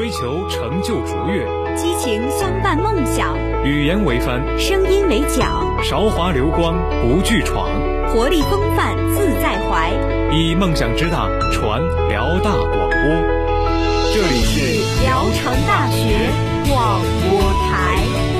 追求成就卓越，激情相伴梦想，语言为帆，声音为桨，韶华流光不惧闯，活力风范自在怀，以梦想之大传辽大广播。这里是聊城大学广播台。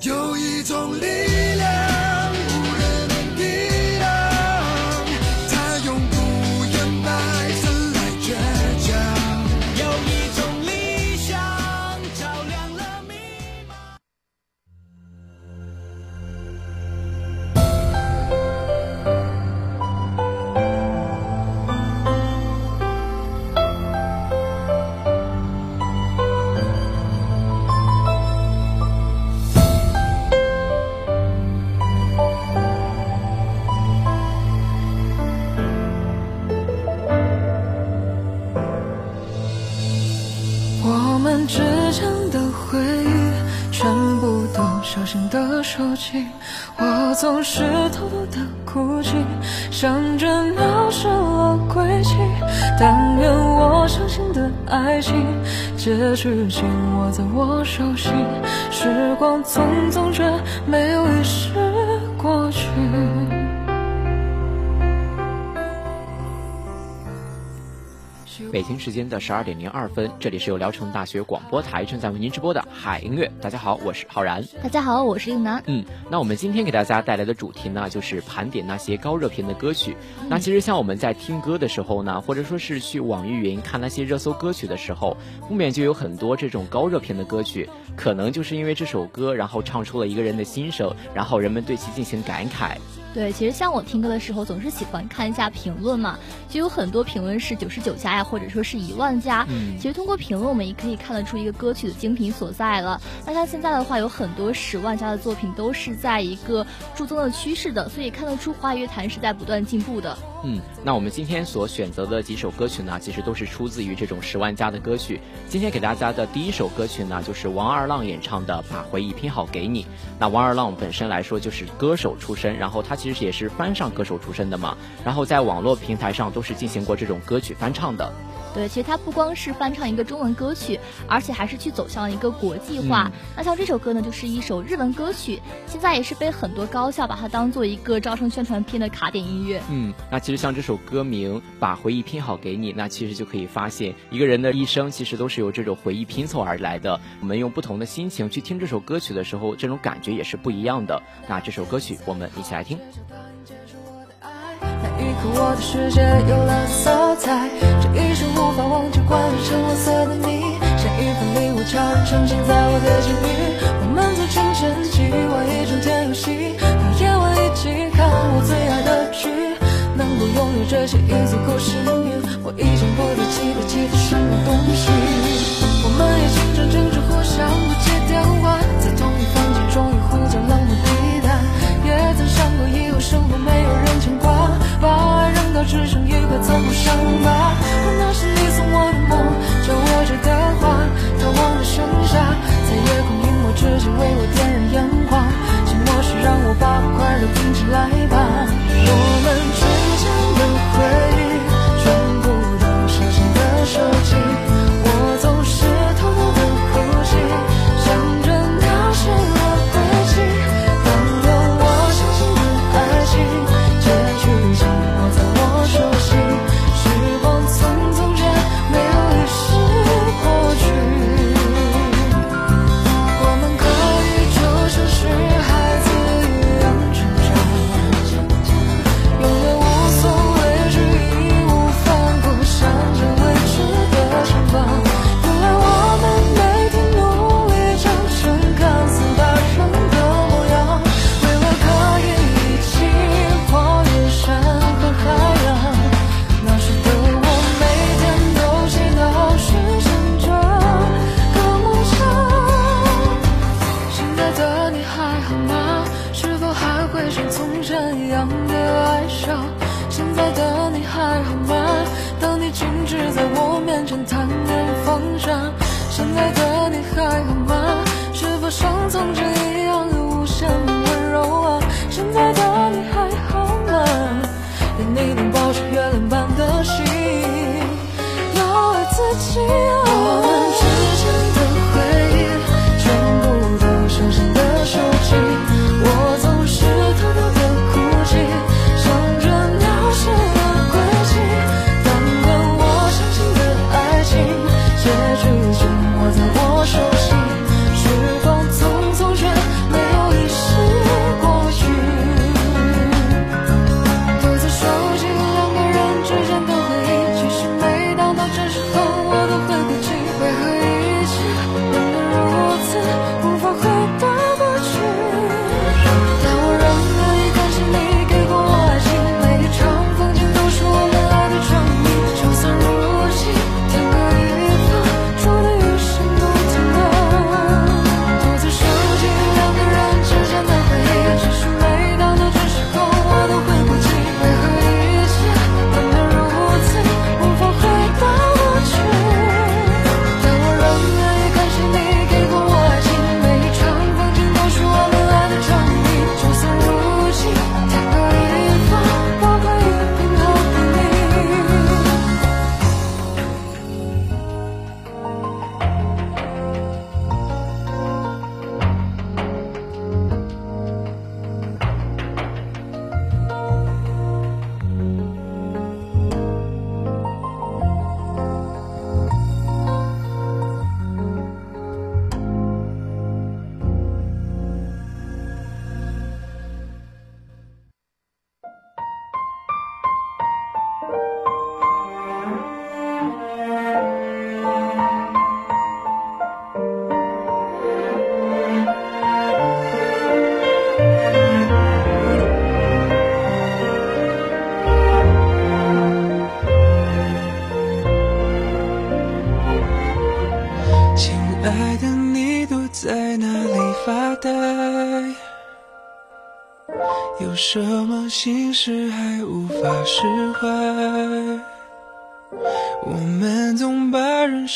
有一种力量，我总是偷偷的哭泣，想着渺失了归期。但愿我相信的爱情，结局紧握在我手心。时光匆匆，却没有遗失过去。北京时间的十二点零二分，这里是由聊城大学广播台正在为您直播的海音乐。大家好，我是浩然。大家好，我是应楠。嗯，那我们今天给大家带来的主题呢，就是盘点那些高热评的歌曲。那其实像我们在听歌的时候呢，或者说是去网易云看那些热搜歌曲的时候，后面就有很多这种高热评的歌曲，可能就是因为这首歌，然后唱出了一个人的心声，然后人们对其进行感慨。对，其实像我听歌的时候，总是喜欢看一下评论嘛，就有很多评论是九十九加呀，或者说是一万加。嗯，其实通过评论，我们也可以看得出一个歌曲的精品所在了。那像现在的话，有很多十万加的作品都是在一个注重的趋势的，所以看得出华语乐坛是在不断进步的。嗯，那我们今天所选择的几首歌曲呢，其实都是出自于这种十万加的歌曲。今天给大家的第一首歌曲呢，就是王二浪演唱的《把回忆拼好给你》。那王二浪本身来说就是歌手出身，然后他其实也是翻唱歌手出身的嘛，然后在网络平台上都是进行过这种歌曲翻唱的。对，其实他不光是翻唱一个中文歌曲，而且还是去走向一个国际化。嗯、那像这首歌呢，就是一首日文歌曲，现在也是被很多高校把它当做一个招生宣传片的卡点音乐。嗯，那其实像这首歌名《把回忆拼好给你》，那其实就可以发现，一个人的一生其实都是由这种回忆拼凑而来的。我们用不同的心情去听这首歌曲的时候，这种感觉也是不一样的。那这首歌曲，我们一起来听。那一刻，我的世界有了色彩，橙黄色的你，像一份礼物悄然呈现在我的境遇。我们从清晨起玩一整天游戏，到夜晚一起看我最爱的剧，能够拥有这些已足够幸运，我已经不再期待其他什么东西。我们也经常争执，互相不接电话，在同一房间终于互相冷漠抵达，也曾想过以后生活没有人牵挂。只剩一个怎么伤疤？那是你送我的梦，就握着的花，逃亡的盛夏，在夜空隐没之际为我点燃烟花。寂寞时让我把快乐拼起来吧。我们之间的回忆，一样的哀伤，现在的你还好吗？当你静止在我面前，谈论放下现在的。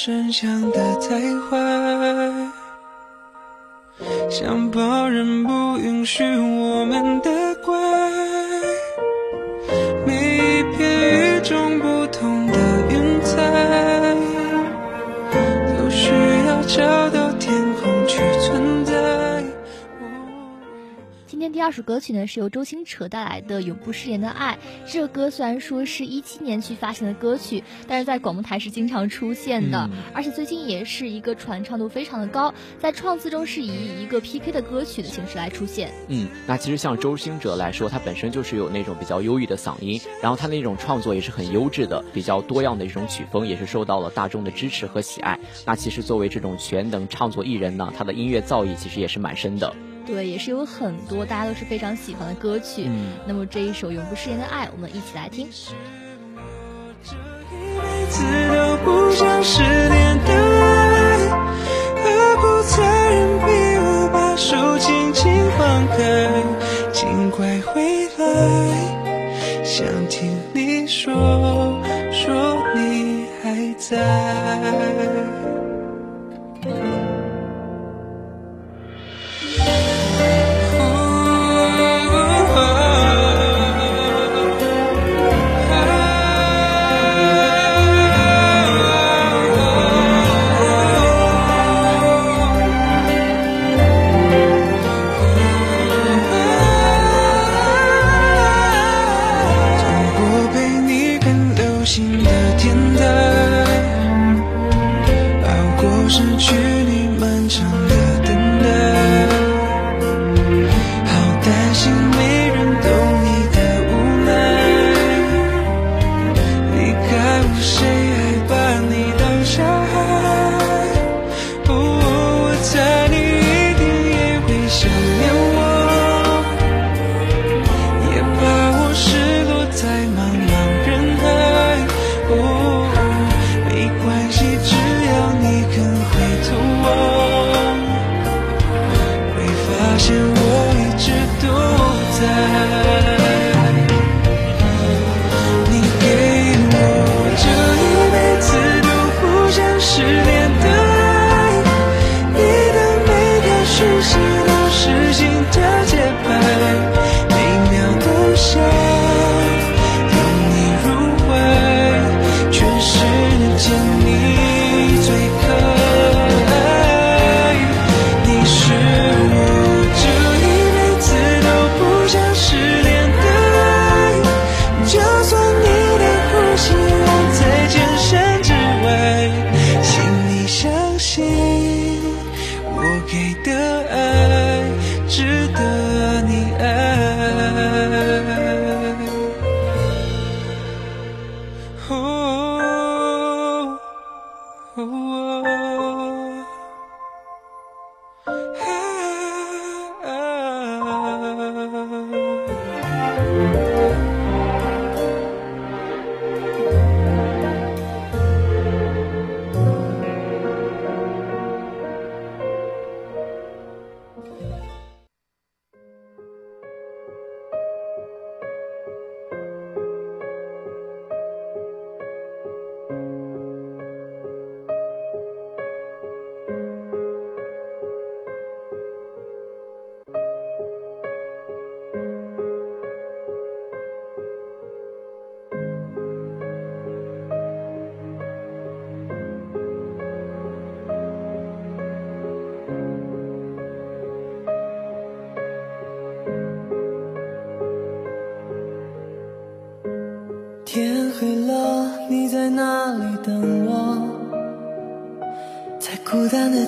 真相的太坏，像旁人不允许我们的怪。每一片与众不同的云彩，都需要天第二首歌曲呢，是由周星驰带来的《永不失联的爱》。这首歌虽然说是一七年去发行的歌曲，但是在广播台是经常出现的，而且最近也是一个传唱度非常的高，在创词中是以一个 PK 的歌曲的形式来出现。嗯，那其实像周星哲来说，他本身就是有那种比较忧郁的嗓音，然后他那种创作也是很优质的，比较多样的一种曲风，也是受到了大众的支持和喜爱。那其实作为这种全能唱作艺人呢，他的音乐造诣其实也是蛮深的。对，也是有很多大家都是非常喜欢的歌曲。嗯，那么这一首《永不失言的爱》，我们一起来听。次都不想失联的爱，何苦残忍逼我把手轻轻放开？尽快回来，想听你说说你还在。我给的爱值得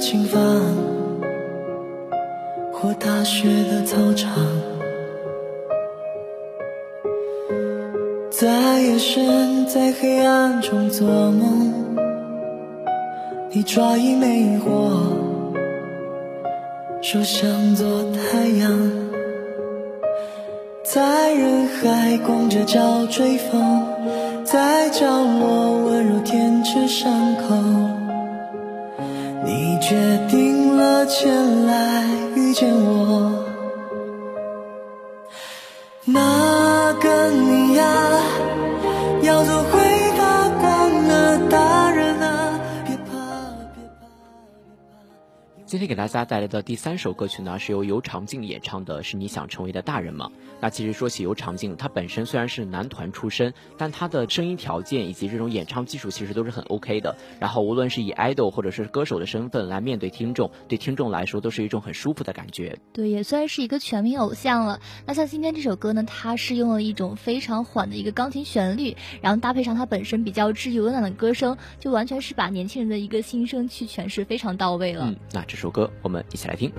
琴房，或大学的操场，在夜深，在黑暗中做梦，你抓一枚火，说想做太阳，在人海光着脚追风。今天给大家带来的第三首歌曲呢，是由尤长靖演唱的，是你想成为的大人吗？那其实说起尤长靖，他本身虽然是男团出身，但他的声音条件以及这种演唱技术其实都是很 OK 的。然后无论是以 idol 或者是歌手的身份来面对听众，对听众来说都是一种很舒服的感觉。对，也算是一个全民偶像了。那像今天这首歌呢，它是用了一种非常缓的一个钢琴旋律，然后搭配上他本身比较治愈温暖的歌声，就完全是把年轻人的一个心声去诠释非常到位了。嗯，那这首歌我们一起来听。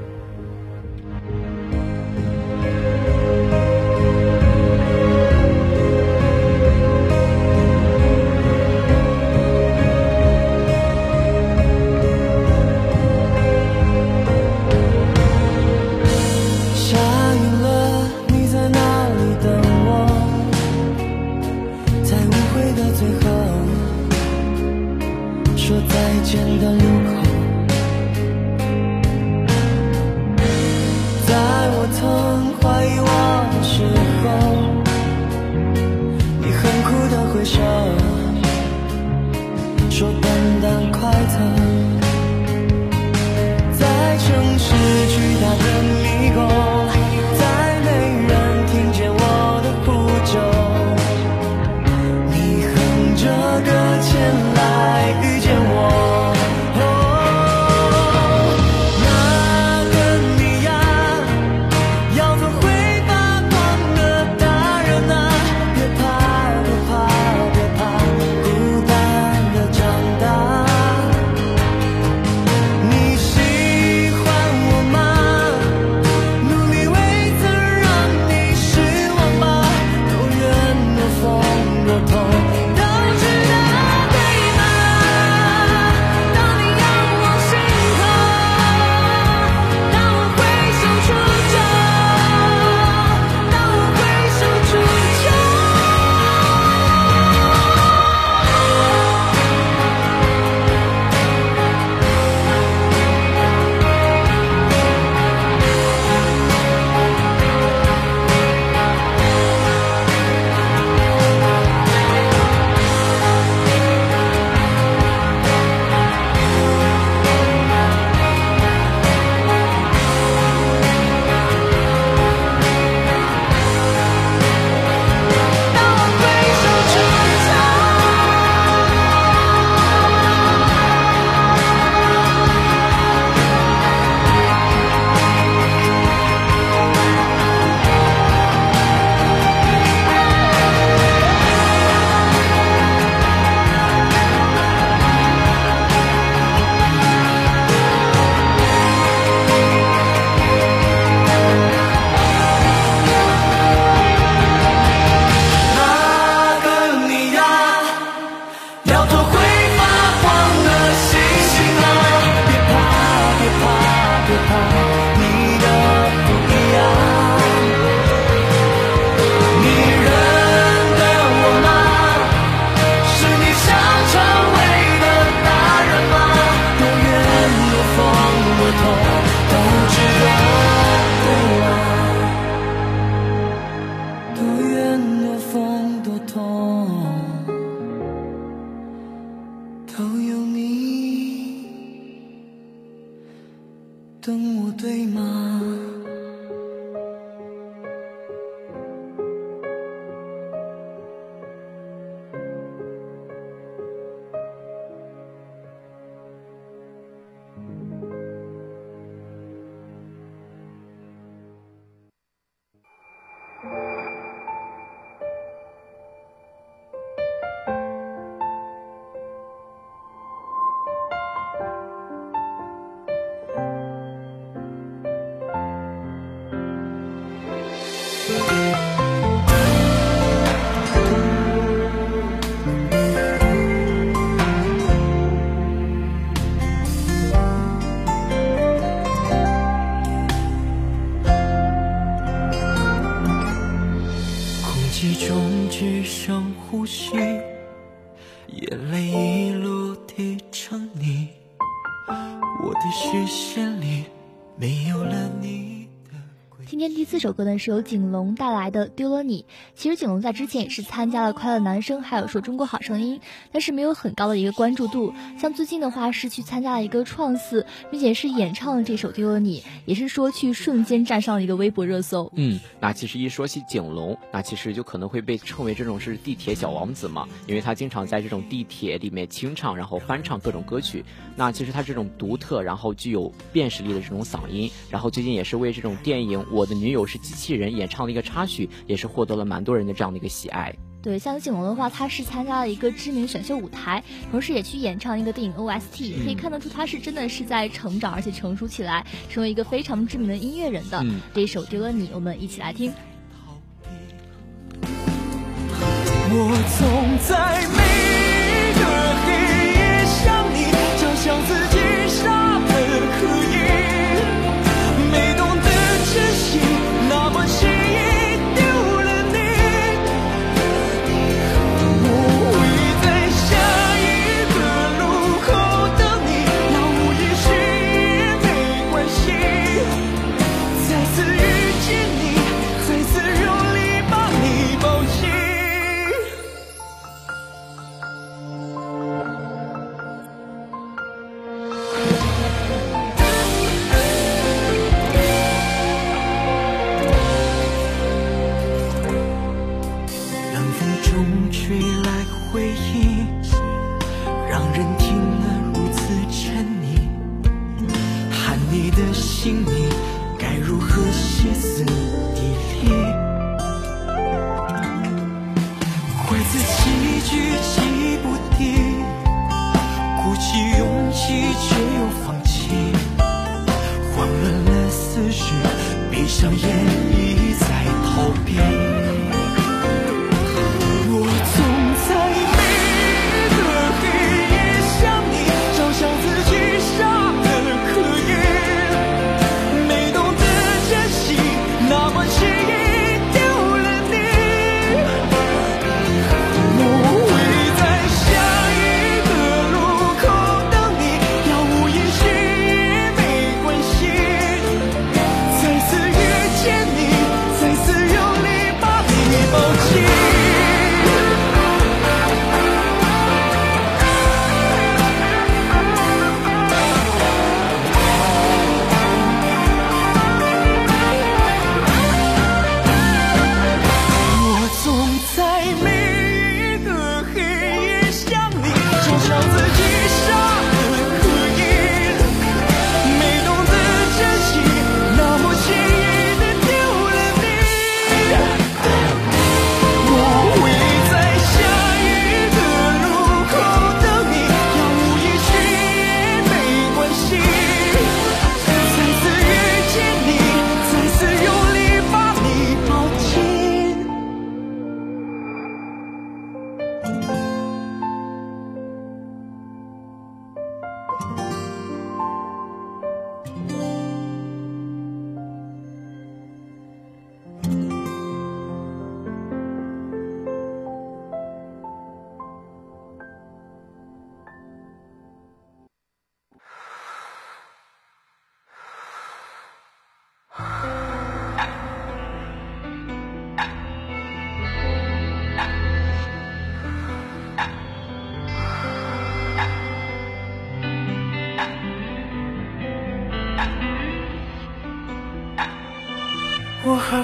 空气中只剩呼吸，眼泪一路滴成泥。我的视线里没有了你。今天第四首歌呢是由景龙带来的《丢了你》。其实景龙在之前也是参加了《快乐男声》，还有说《中国好声音》，但是没有很高的一个关注度。像最近的话是去参加了一个创四，并且是演唱了这首《丢了你》，也是说去瞬间站上了一个微博热搜。嗯，那其实一说起景龙，那其实就可能会被称为这种是地铁小王子嘛，因为他经常在这种地铁里面清唱，然后翻唱各种歌曲。那其实他这种独特，然后具有辨识力的这种嗓音，然后最近也是为这种电影。我的女友是机器人演唱的一个插曲，也是获得了蛮多人的这样的一个喜爱。对，像景龙的话，他是参加了一个知名选秀舞台，同时也去演唱一个电影 OST，可以看得出他是真的是在成长，而且成熟起来，成为一个非常知名的音乐人的。这一首丢了你，我们一起来听。我总在每个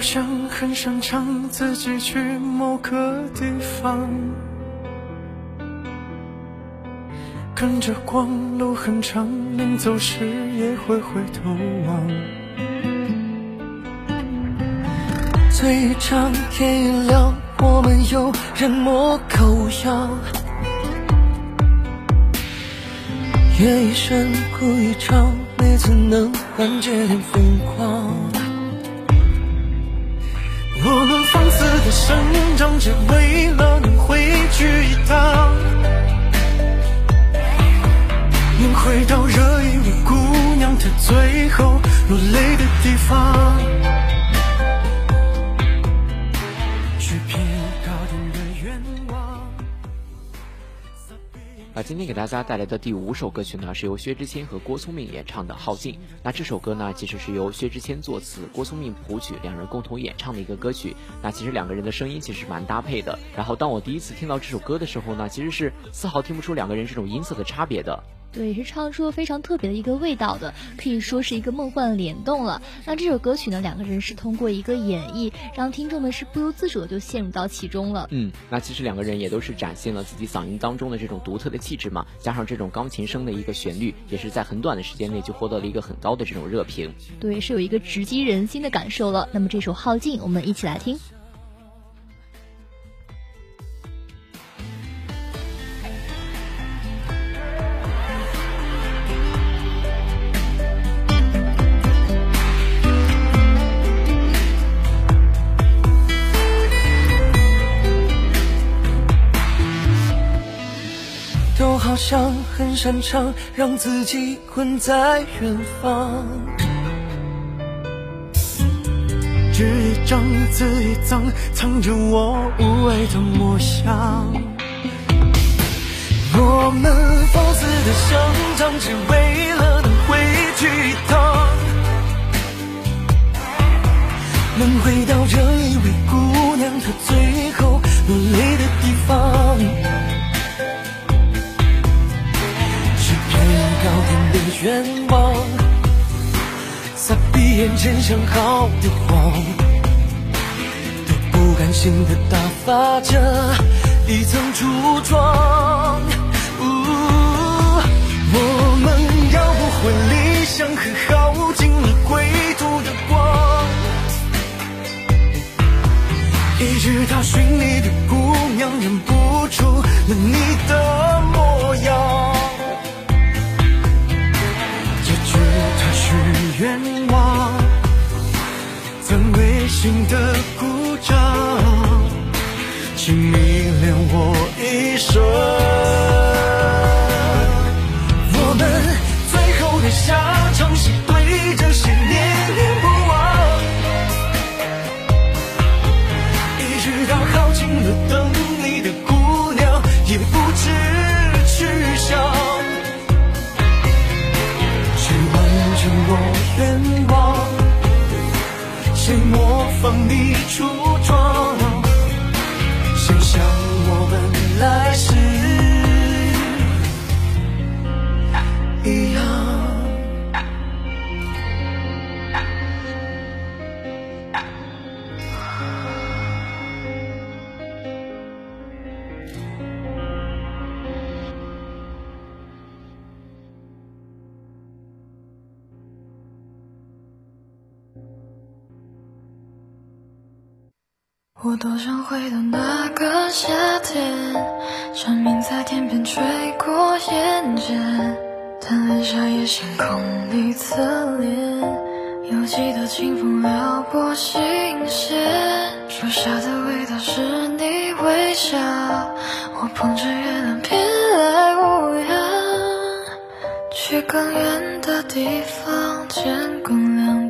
像很擅长自己去某个地方，跟着光，路很长，临走时也会回头望。嘴张天一亮，我们有人模狗样，夜一深，哭一场，每次能缓解点疯狂。我们放肆的生长，只为了能回去一趟，能回到惹一位姑娘她最后落泪的地方。今天给大家带来的第五首歌曲呢，是由薛之谦和郭聪明演唱的《耗尽》。那这首歌呢，其实是由薛之谦作词，郭聪明谱曲，两人共同演唱的一个歌曲。那其实两个人的声音其实蛮搭配的。然后当我第一次听到这首歌的时候呢，其实是丝毫听不出两个人这种音色的差别的。对，是唱出了非常特别的一个味道的，可以说是一个梦幻联动了。那这首歌曲呢，两个人是通过一个演绎，让听众们是不由自主的就陷入到其中了。嗯，那其实两个人也都是展现了自己嗓音当中的这种独特的气质嘛，加上这种钢琴声的一个旋律，也是在很短的时间内就获得了一个很高的这种热评。对，是有一个直击人心的感受了。那么这首《耗尽》，我们一起来听。好像很擅长让自己困在远方，纸一张，字一张，藏着我无畏的模样。我们放肆的生长，只为了能回去一趟，能回到这一位姑娘她最后落泪的地方。眼前想好的谎，都不甘心的打发着一层伪装。我们要不回理想和耗尽了归途的光，一直到寻你的姑娘认不出了你的模样。愿望，心的鼓掌，请迷恋我一生。我们最后的下场是对着谁念念不忘，一直到耗尽了灯出我想回到那个夏天，蝉鸣在天边吹过眼间，贪恋夏夜星空你侧脸，犹记得清风撩拨心弦，树下的味道是你微笑，我捧着月亮偏来无恙，去更远的地方见更亮。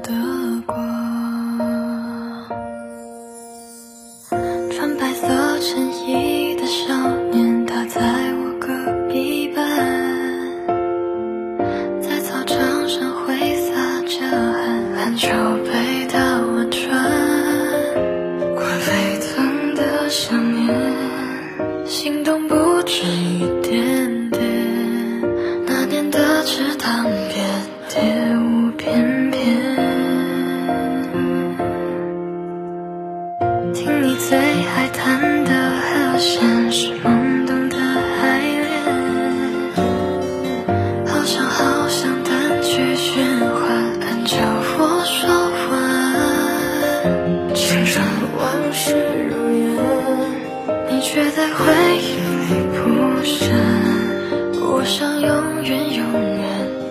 永远永远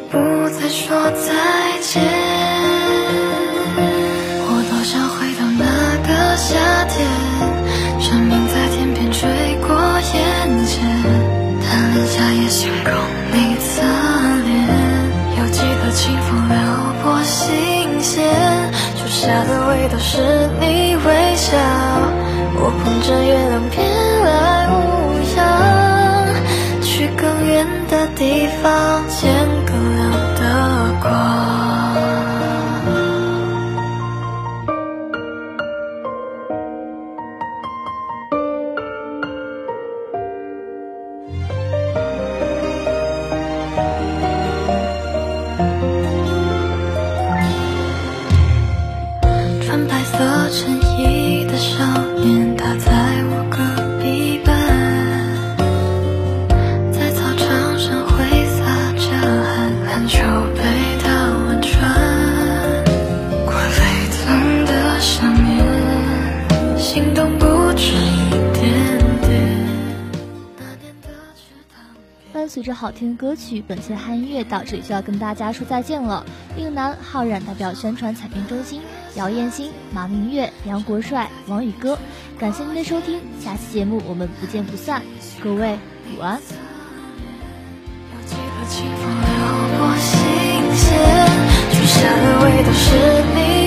不再说再见，我多想回到那个夏天，蝉鸣在天边吹过眼前，贪恋夏夜星空，你侧脸，犹记得清风撩拨心弦，初夏的味道是你微笑，我捧着月亮。衬衣的少年，他在我隔壁班，在操场上挥洒着汗，篮球被他玩穿。过沸腾的想念，心动不止一点点。那年的池塘边。伴随着好听的歌曲，本期的汉音乐到这里就要跟大家说再见了。令南、浩然代表宣传采编中心，姚艳欣、马明月、杨国帅、王宇哥，感谢您的收听，下期节目我们不见不散。各位午安。要记得清风撩拨心弦，许下的味道是你